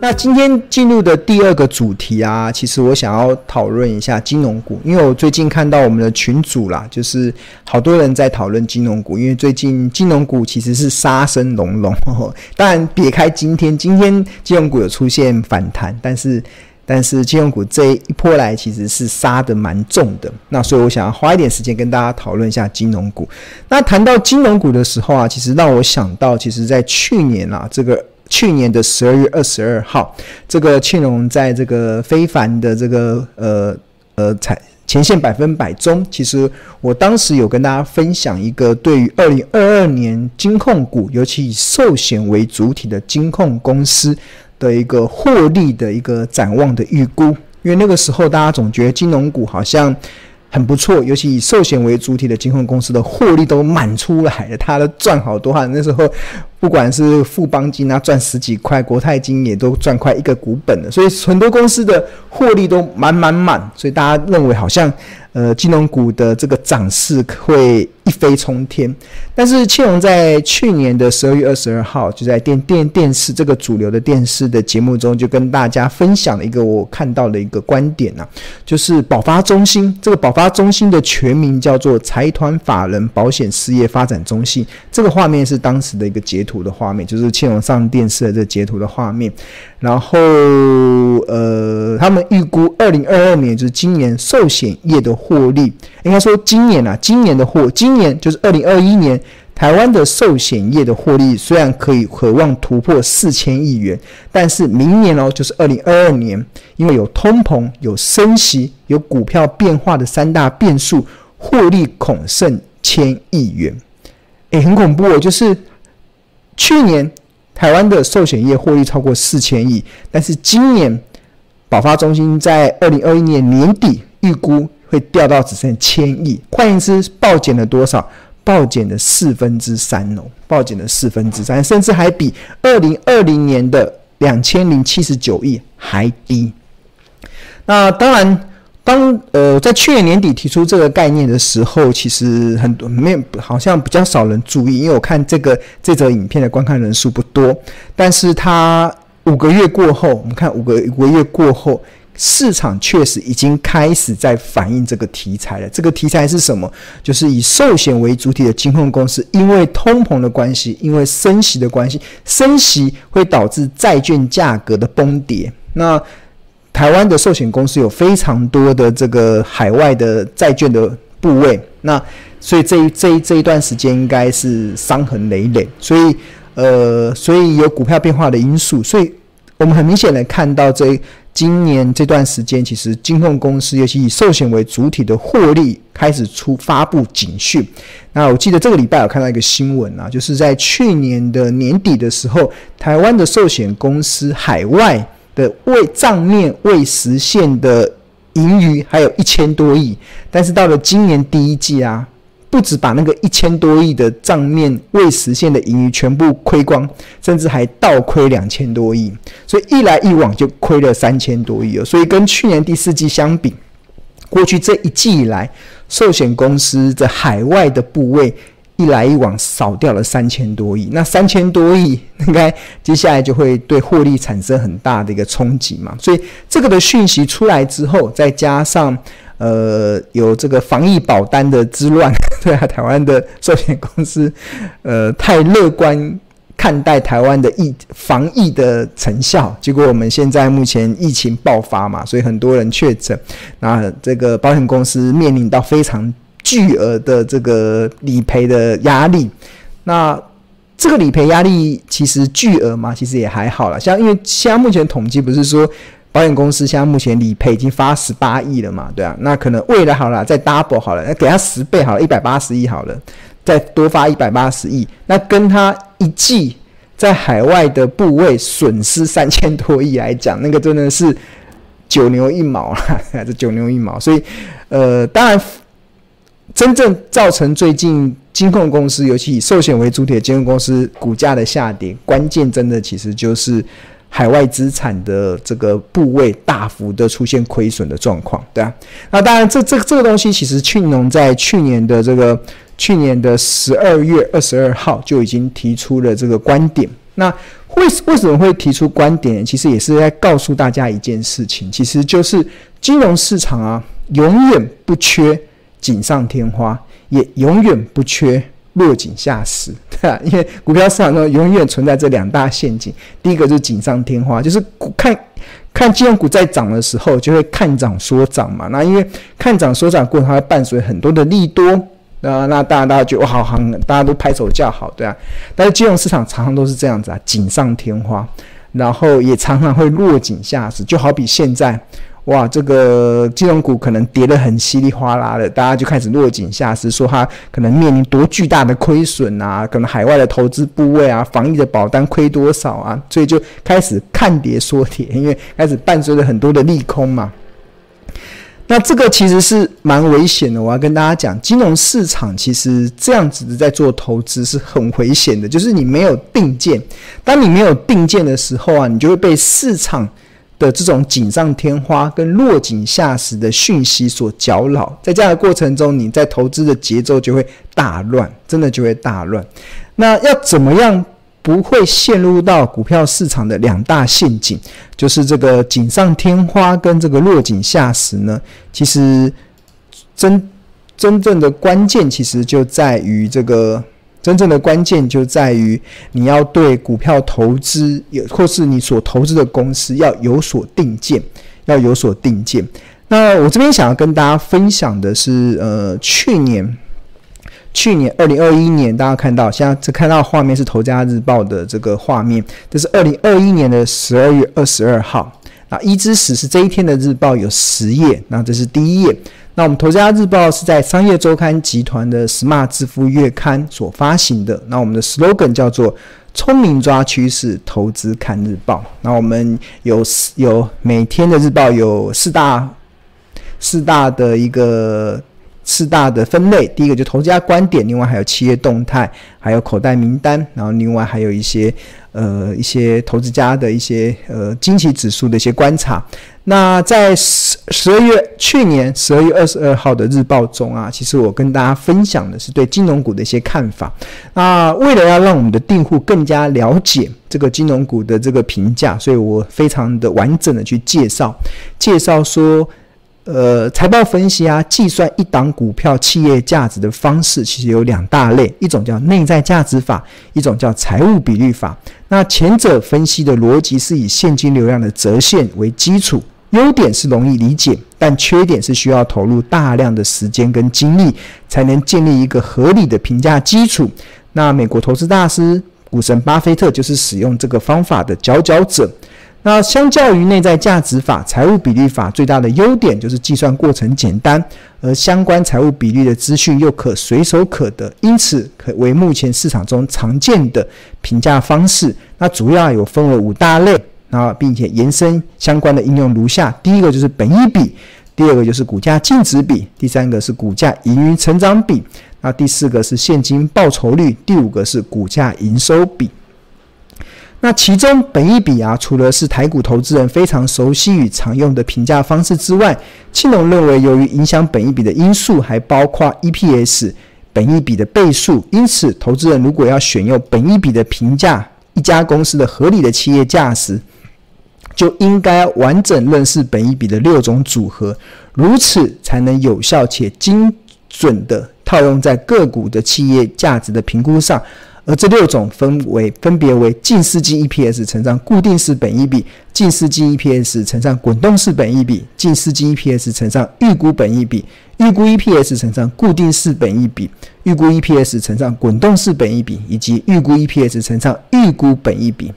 那今天进入的第二个主题啊，其实我想要讨论一下金融股，因为我最近看到我们的群组啦，就是好多人在讨论金融股，因为最近金融股其实是杀声隆隆。当然，别开今天，今天金融股有出现反弹，但是但是金融股这一波来其实是杀得蛮重的。那所以我想要花一点时间跟大家讨论一下金融股。那谈到金融股的时候啊，其实让我想到，其实在去年啊，这个。去年的十二月二十二号，这个庆隆在这个非凡的这个呃呃财前线百分百中，其实我当时有跟大家分享一个对于二零二二年金控股，尤其以寿险为主体的金控公司的一个获利的一个展望的预估，因为那个时候大家总觉得金融股好像很不错，尤其以寿险为主体的金控公司的获利都满出来了，他都赚好多哈，那时候。不管是富邦金啊，赚十几块，国泰金也都赚快一个股本了，所以很多公司的获利都满满满，所以大家认为好像呃金融股的这个涨势会一飞冲天。但是庆隆在去年的十二月二十二号，就在电电电视这个主流的电视的节目中，就跟大家分享了一个我看到的一个观点呐、啊，就是保发中心这个保发中心的全名叫做财团法人保险事业发展中心，这个画面是当时的一个截图的画面，就是庆隆上电视的这截图的画面。然后，呃，他们预估二零二二年就是今年寿险业的获利，应该说今年啊，今年的获，今年就是二零二一年，台湾的寿险业的获利虽然可以渴望突破四千亿元，但是明年哦，就是二零二二年，因为有通膨、有升息、有股票变化的三大变数，获利恐剩千亿元，诶，很恐怖哦，就是。去年台湾的寿险业获利超过四千亿，但是今年保发中心在二零二一年年底预估会掉到只剩千亿，换言之，暴减了多少？暴减了四分之三哦，暴减了四分之三，甚至还比二零二零年的两千零七十九亿还低。那当然。当呃在去年年底提出这个概念的时候，其实很多没有，好像比较少人注意，因为我看这个这则影片的观看人数不多。但是它五个月过后，我们看五个五个月过后，市场确实已经开始在反映这个题材了。这个题材是什么？就是以寿险为主体的金控公司，因为通膨的关系，因为升息的关系，升息会导致债券价格的崩跌。那台湾的寿险公司有非常多的这个海外的债券的部位，那所以这一这一这一段时间应该是伤痕累累，所以呃，所以有股票变化的因素，所以我们很明显的看到这今年这段时间，其实金控公司尤其以寿险为主体的获利开始出发布警讯。那我记得这个礼拜有看到一个新闻啊，就是在去年的年底的时候，台湾的寿险公司海外。的未账面未实现的盈余还有一千多亿，但是到了今年第一季啊，不止把那个一千多亿的账面未实现的盈余全部亏光，甚至还倒亏两千多亿，所以一来一往就亏了三千多亿哦。所以跟去年第四季相比，过去这一季以来，寿险公司的海外的部位。一来一往少掉了三千多亿，那三千多亿 应该接下来就会对获利产生很大的一个冲击嘛。所以这个的讯息出来之后，再加上呃有这个防疫保单的之乱，对啊，台湾的寿险公司呃太乐观看待台湾的疫防疫的成效，结果我们现在目前疫情爆发嘛，所以很多人确诊，那这个保险公司面临到非常。巨额的这个理赔的压力，那这个理赔压力其实巨额嘛，其实也还好了。像因为现在目前统计不是说保险公司现在目前理赔已经发十八亿了嘛，对啊，那可能未来好了再 double 好了，那给他十倍好了，一百八十亿好了，再多发一百八十亿，那跟他一季在海外的部位损失三千多亿来讲，那个真的是九牛一毛啊，这 九牛一毛。所以呃，当然。真正造成最近金控公司，尤其以寿险为主体的金融公司股价的下跌，关键真的其实就是海外资产的这个部位大幅的出现亏损的状况，对啊。那当然这，这这这个东西其实庆农在去年的这个去年的十二月二十二号就已经提出了这个观点。那为为什么会提出观点？其实也是在告诉大家一件事情，其实就是金融市场啊，永远不缺锦上添花，也永远不缺。落井下石，对啊，因为股票市场中永远存在这两大陷阱。第一个就是锦上添花，就是看看金融股在涨的时候，就会看涨说涨嘛。那因为看涨说涨过程，它会伴随很多的利多，那那大家大家觉得哇好行，大家都拍手叫好，对啊。但是金融市场常常都是这样子啊，锦上添花，然后也常常会落井下石，就好比现在。哇，这个金融股可能跌得很稀里哗啦的，大家就开始落井下石，说它可能面临多巨大的亏损啊，可能海外的投资部位啊，防疫的保单亏多少啊，所以就开始看跌说跌，因为开始伴随着很多的利空嘛。那这个其实是蛮危险的，我要跟大家讲，金融市场其实这样子的在做投资是很危险的，就是你没有定见，当你没有定见的时候啊，你就会被市场。的这种锦上添花跟落井下石的讯息所搅扰，在这样的过程中，你在投资的节奏就会大乱，真的就会大乱。那要怎么样不会陷入到股票市场的两大陷阱，就是这个锦上添花跟这个落井下石呢？其实真真正的关键其实就在于这个。真正的关键就在于你要对股票投资，有或是你所投资的公司要有所定见，要有所定见。那我这边想要跟大家分享的是，呃，去年，去年二零二一年，大家看到现在这看到画面是《头家日报》的这个画面，这是二零二一年的十二月二十二号。那一至十是这一天的日报有十页，那这是第一页。那我们《头家日报》是在商业周刊集团的 Smart 致富月刊所发行的。那我们的 slogan 叫做“聪明抓趋势，投资看日报”。那我们有有每天的日报有四大四大的一个四大的分类。第一个就投资家观点，另外还有企业动态，还有口袋名单，然后另外还有一些呃一些投资家的一些呃惊奇指数的一些观察。那在十十二月去年十二月二十二号的日报中啊，其实我跟大家分享的是对金融股的一些看法。那为了要让我们的订户更加了解这个金融股的这个评价，所以我非常的完整的去介绍，介绍说，呃，财报分析啊，计算一档股票企业价值的方式其实有两大类，一种叫内在价值法，一种叫财务比率法。那前者分析的逻辑是以现金流量的折现为基础。优点是容易理解，但缺点是需要投入大量的时间跟精力，才能建立一个合理的评价基础。那美国投资大师股神巴菲特就是使用这个方法的佼佼者。那相较于内在价值法、财务比率法，最大的优点就是计算过程简单，而相关财务比率的资讯又可随手可得，因此可为目前市场中常见的评价方式。那主要有分为五大类。那并且延伸相关的应用如下：第一个就是本益比，第二个就是股价净值比，第三个是股价盈余成长比，那第四个是现金报酬率，第五个是股价营收比。那其中本益比啊，除了是台股投资人非常熟悉与常用的评价方式之外，庆农认为由于影响本益比的因素还包括 EPS 本益比的倍数，因此投资人如果要选用本益比的评价一家公司的合理的企业价值。就应该完整认识本益比的六种组合，如此才能有效且精准地套用在个股的企业价值的评估上。而这六种分为分别为近似季 EPS 乘上固定式本益比、近似季 EPS 乘上滚动式本益比、近似季 EPS 乘上预估本益比、预估 EPS 乘上固定式本益比、预估 EPS 乘上滚动式本益比以及预估 EPS 乘上预估本益比。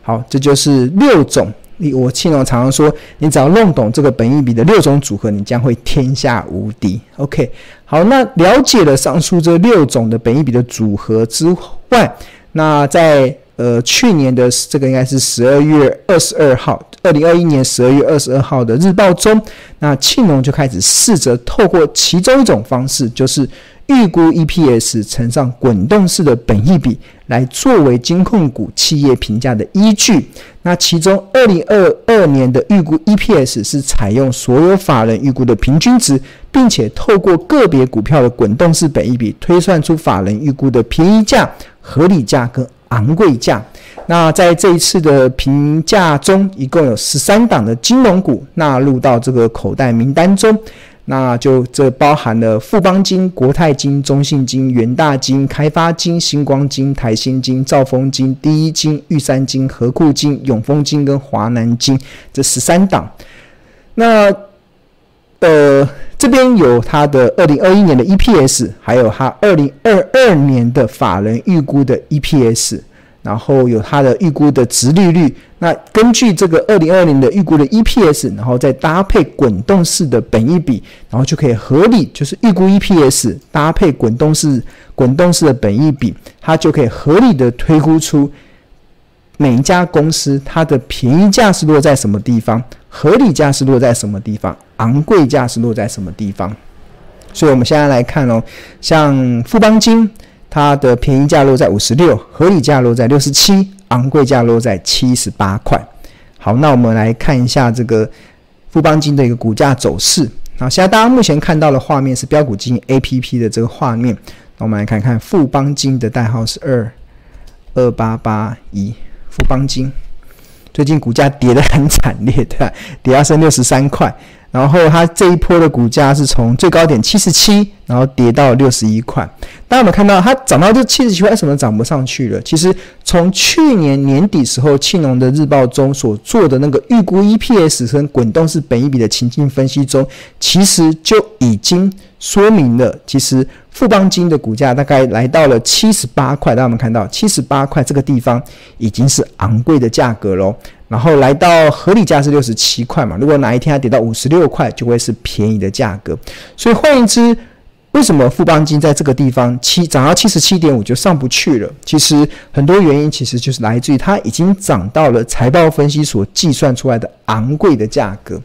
好，这就是六种。你我庆农常常说，你只要弄懂这个本益比的六种组合，你将会天下无敌。OK，好，那了解了上述这六种的本益比的组合之外，那在呃去年的这个应该是十二月二十二号，二零二一年十二月二十二号的日报中，那庆农就开始试着透过其中一种方式，就是预估 EPS 乘上滚动式的本益比来作为金控股企业评价的依据。那其中，二零二二年的预估 EPS 是采用所有法人预估的平均值，并且透过个别股票的滚动式本益比推算出法人预估的便宜价、合理价跟昂贵价。那在这一次的评价中，一共有十三档的金融股纳入到这个口袋名单中。那就这包含了富邦金、国泰金、中信金、元大金、开发金、星光金、台新金、兆丰金、第一金、玉山金、合库金、永丰金跟华南金这十三档。那呃，这边有它的二零二一年的 EPS，还有它二零二二年的法人预估的 EPS。然后有它的预估的值利率，那根据这个二零二零的预估的 EPS，然后再搭配滚动式的本益比，然后就可以合理，就是预估 EPS 搭配滚动式滚动式的本益比，它就可以合理的推估出每一家公司它的便宜价是落在什么地方，合理价是落在什么地方，昂贵价是落在什么地方。所以我们现在来看哦，像富邦金。它的便宜价落在五十六，合理价落在六十七，昂贵价落在七十八块。好，那我们来看一下这个富邦金的一个股价走势。好，现在大家目前看到的画面是标股金 APP 的这个画面。那我们来看看富邦金的代号是二二八八一，富邦金最近股价跌得很惨烈，对吧？跌到剩六十三块。然后它这一波的股价是从最高点七十七，然后跌到六十一块。大家有没有看到它涨到这七十七块，为什么涨不上去了？其实从去年年底时候，庆隆的日报中所做的那个预估 EPS 跟滚动式本益比的情境分析中，其实就已经说明了，其实富邦金的股价大概来到了七十八块。大家有没有看到七十八块这个地方已经是昂贵的价格喽。然后来到合理价是六十七块嘛，如果哪一天它跌到五十六块，就会是便宜的价格。所以换言之，为什么富邦金在这个地方七涨到七十七点五就上不去了？其实很多原因其实就是来自于它已经涨到了财报分析所计算出来的昂贵的价格。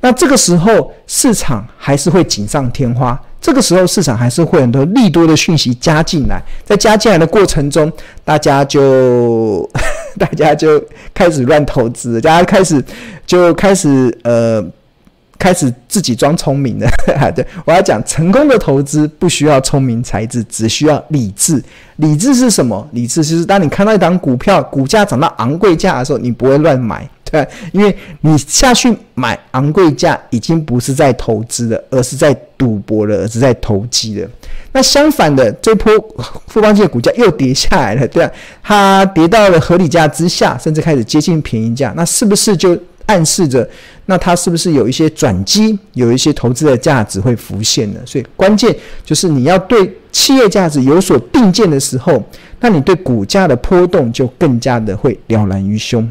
那这个时候市场还是会锦上添花。这个时候市场还是会很多利多的讯息加进来，在加进来的过程中，大家就 大家就开始乱投资，大家开始就开始呃开始自己装聪明的。对，我要讲，成功的投资不需要聪明才智，只需要理智。理智是什么？理智就是当你看到一档股票股价涨到昂贵价的时候，你不会乱买。对因为你下去买昂贵价，已经不是在投资了，而是在赌博了，而是在投机了。那相反的，这波富邦金的股价又跌下来了，对吧？它跌到了合理价之下，甚至开始接近便宜价，那是不是就暗示着，那它是不是有一些转机，有一些投资的价值会浮现呢？所以关键就是你要对企业价值有所定见的时候，那你对股价的波动就更加的会了然于胸。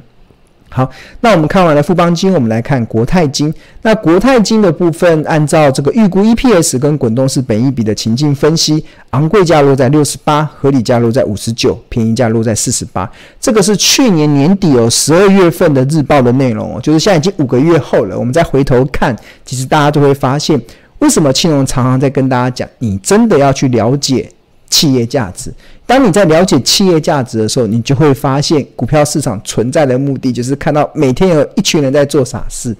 好，那我们看完了富邦金，我们来看国泰金。那国泰金的部分，按照这个预估 EPS 跟滚动式本益比的情境分析，昂贵价落在六十八，合理价落在五十九，便宜价落在四十八。这个是去年年底哦，十二月份的日报的内容哦，就是现在已经五个月后了。我们再回头看，其实大家就会发现，为什么庆隆常常在跟大家讲，你真的要去了解。企业价值，当你在了解企业价值的时候，你就会发现股票市场存在的目的就是看到每天有一群人在做傻事，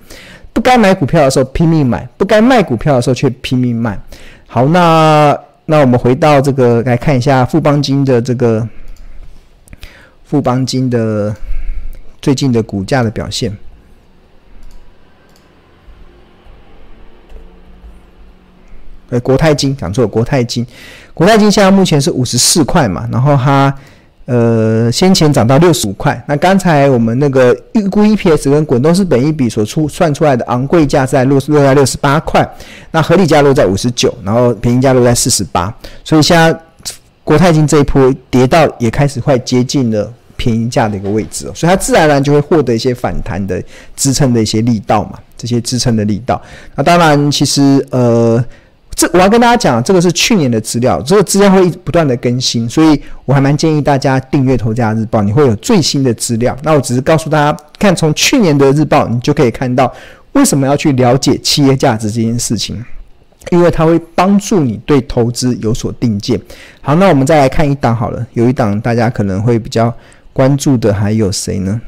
不该买股票的时候拼命买，不该卖股票的时候却拼命卖。好，那那我们回到这个来看一下富邦金的这个富邦金的最近的股价的表现。呃，国泰金讲错了，国泰金，国泰金现在目前是五十四块嘛，然后它呃先前涨到六十五块。那刚才我们那个预估 EPS 跟滚动式本益比所出算出来的昂贵价在落落在六十八块，那合理价落在五十九，然后便宜价落在四十八。所以现在国泰金这一波跌到也开始快接近了便宜价的一个位置，所以它自然而然就会获得一些反弹的支撑的一些力道嘛，这些支撑的力道。那当然，其实呃。这我要跟大家讲，这个是去年的资料，这个资料会一直不断的更新，所以我还蛮建议大家订阅《投家日报》，你会有最新的资料。那我只是告诉大家，看从去年的日报，你就可以看到为什么要去了解企业价值这件事情。因为它会帮助你对投资有所定见。好，那我们再来看一档好了，有一档大家可能会比较关注的还有谁呢？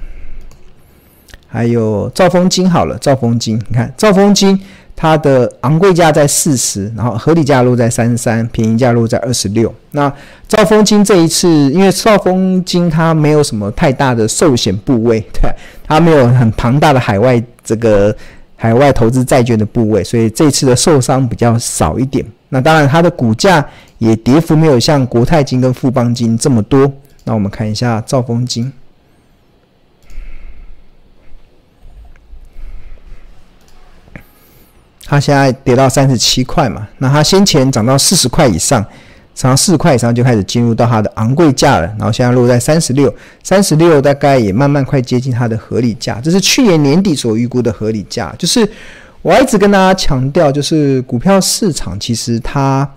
还有兆丰金好了，兆丰金，你看兆丰金。它的昂贵价在四十，然后合理价落在三十三，便宜价落在二十六。那兆丰金这一次，因为兆丰金它没有什么太大的寿险部位，对，它没有很庞大的海外这个海外投资债券的部位，所以这次的受伤比较少一点。那当然，它的股价也跌幅没有像国泰金跟富邦金这么多。那我们看一下兆丰金。它现在跌到三十七块嘛，那它先前涨到四十块以上，涨到四十块以上就开始进入到它的昂贵价了，然后现在落在三十六，三十六大概也慢慢快接近它的合理价，这是去年年底所预估的合理价。就是我一直跟大家强调，就是股票市场其实它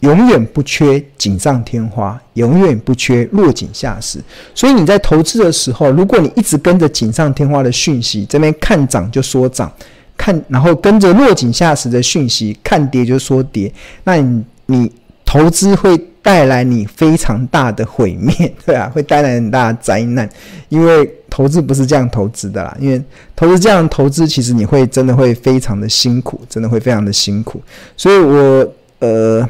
永远不缺锦上添花，永远不缺落井下石，所以你在投资的时候，如果你一直跟着锦上添花的讯息，这边看涨就说涨。看，然后跟着落井下石的讯息，看跌就说跌，那你你投资会带来你非常大的毁灭，对啊，会带来很大的灾难，因为投资不是这样投资的啦，因为投资这样投资，其实你会真的会非常的辛苦，真的会非常的辛苦，所以我呃。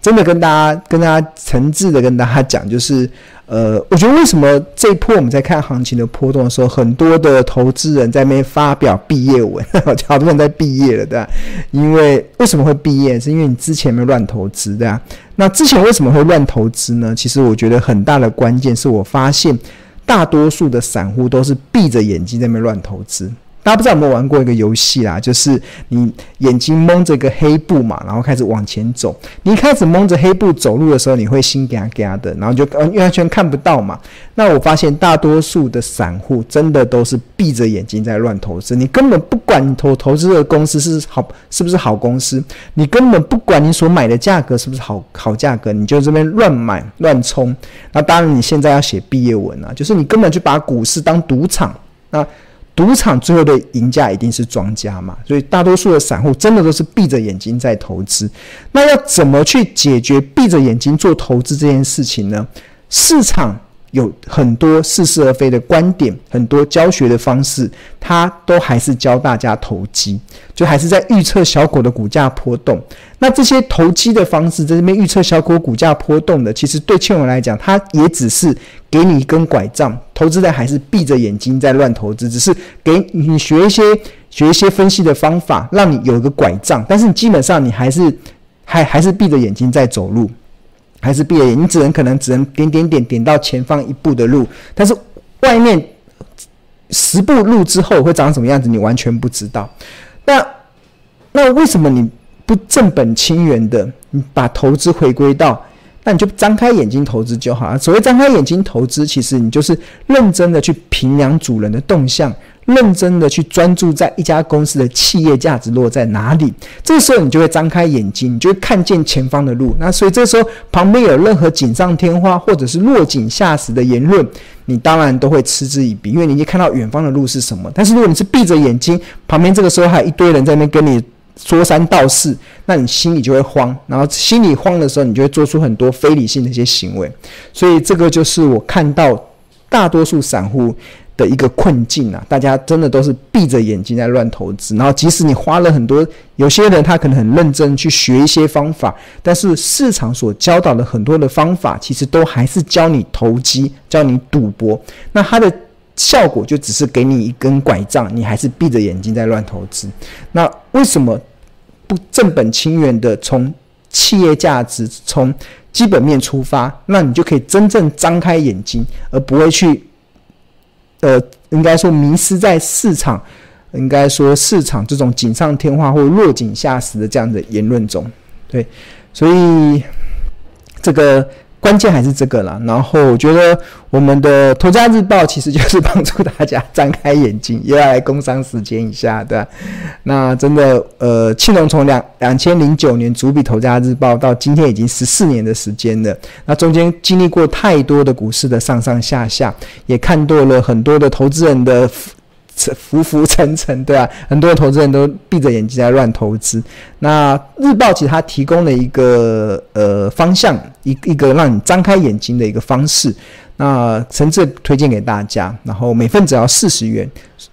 真的跟大家、跟大家诚挚的跟大家讲，就是，呃，我觉得为什么这一波我们在看行情的波动的时候，很多的投资人在那边发表毕业文，好多人在毕业了，对吧？因为为什么会毕业？是因为你之前没有乱投资，对吧？那之前为什么会乱投资呢？其实我觉得很大的关键是我发现，大多数的散户都是闭着眼睛在那边乱投资。大家不知道有没有玩过一个游戏啦？就是你眼睛蒙着一个黑布嘛，然后开始往前走。你一开始蒙着黑布走路的时候，你会心嘎嘎的，然后就完全看不到嘛。那我发现大多数的散户真的都是闭着眼睛在乱投资。你根本不管你投投资的公司是好是不是好公司，你根本不管你所买的价格是不是好好价格，你就这边乱买乱冲。那当然你现在要写毕业文啊，就是你根本就把股市当赌场。那赌场最后的赢家一定是庄家嘛，所以大多数的散户真的都是闭着眼睛在投资。那要怎么去解决闭着眼睛做投资这件事情呢？市场。有很多似是而非的观点，很多教学的方式，它都还是教大家投机，就还是在预测小狗的股价波动。那这些投机的方式，在这边预测小狗股价波动的，其实对庆文来讲，它也只是给你一根拐杖，投资人还是闭着眼睛在乱投资，只是给你学一些学一些分析的方法，让你有一个拐杖，但是你基本上你还是还还是闭着眼睛在走路。还是闭着眼，你只能可能只能点点点点到前方一步的路，但是外面十步路之后会长什么样子，你完全不知道。那那为什么你不正本清源的，你把投资回归到，那你就张开眼睛投资就好了。所谓张开眼睛投资，其实你就是认真的去评量主人的动向。认真的去专注在一家公司的企业价值落在哪里，这个时候你就会张开眼睛，你就会看见前方的路。那所以这时候旁边有任何锦上添花或者是落井下石的言论，你当然都会嗤之以鼻，因为你已经看到远方的路是什么。但是如果你是闭着眼睛，旁边这个时候还有一堆人在那边跟你说三道四，那你心里就会慌。然后心里慌的时候，你就会做出很多非理性的一些行为。所以这个就是我看到大多数散户的一个困境啊，大家真的都是闭着眼睛在乱投资，然后即使你花了很多，有些人他可能很认真去学一些方法，但是市场所教导的很多的方法，其实都还是教你投机，教你赌博，那它的效果就只是给你一根拐杖，你还是闭着眼睛在乱投资。那为什么不正本清源的从企业价值、从基本面出发，那你就可以真正张开眼睛，而不会去。呃，应该说迷失在市场，应该说市场这种锦上添花或落井下石的这样的言论中，对，所以这个关键还是这个啦。然后我觉得我们的《投家日报》其实就是帮助大家张开眼睛，也要来工商时间一下，对吧？那真的，呃，庆隆从两两千零九年主笔《投家日报》到今天已经十四年的时间了。那中间经历过太多的股市的上上下下，也看多了很多的投资人的浮浮沉沉，对啊，很多投资人都闭着眼睛在乱投资。那日报其实它提供了一个呃方向，一一个让你张开眼睛的一个方式。那诚挚推荐给大家，然后每份只要四十元。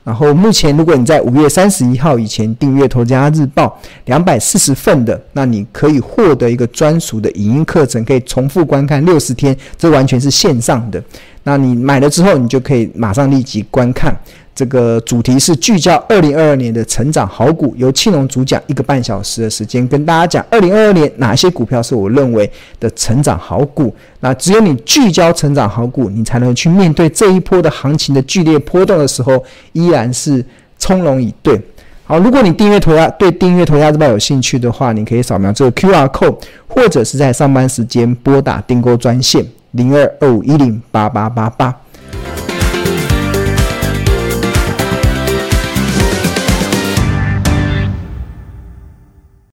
然后目前如果你在五月三十一号以前订阅《投资家日报》两百四十份的，那你可以获得一个专属的影音课程，可以重复观看六十天，这完全是线上的。那你买了之后，你就可以马上立即观看。这个主题是聚焦二零二二年的成长好股，由庆隆主讲一个半小时的时间，跟大家讲二零二二年哪些股票是我认为的成长好股。那只有你聚焦成长好股，你才能去面对这一波的行情的剧烈波动的时候，依然是从容以对。好，如果你订阅头家对订阅头家日报有兴趣的话，你可以扫描这个 QR code，或者是在上班时间拨打订购专线零二二五一零八八八八。